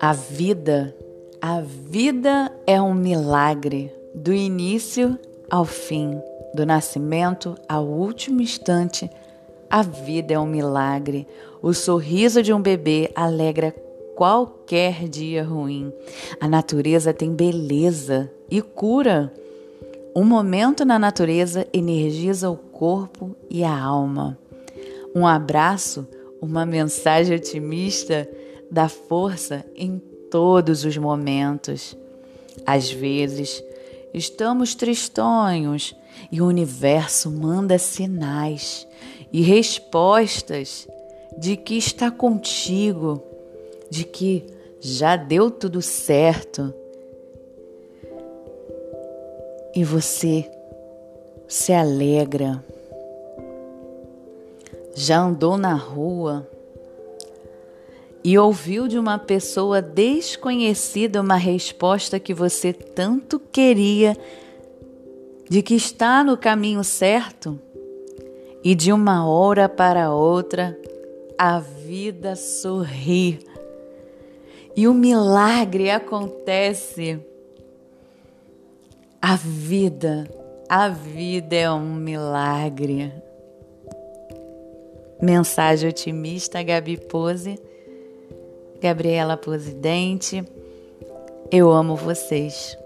A vida, a vida é um milagre, do início ao fim, do nascimento ao último instante. A vida é um milagre. O sorriso de um bebê alegra qualquer dia ruim. A natureza tem beleza e cura. Um momento na natureza energiza o corpo e a alma. Um abraço, uma mensagem otimista dá força em todos os momentos. Às vezes, estamos tristonhos e o universo manda sinais e respostas de que está contigo, de que já deu tudo certo. E você se alegra. Já andou na rua e ouviu de uma pessoa desconhecida uma resposta que você tanto queria, de que está no caminho certo, e de uma hora para outra a vida sorri e o milagre acontece. A vida, a vida é um milagre. Mensagem otimista, Gabi Pose Gabriela Presidente. Eu amo vocês.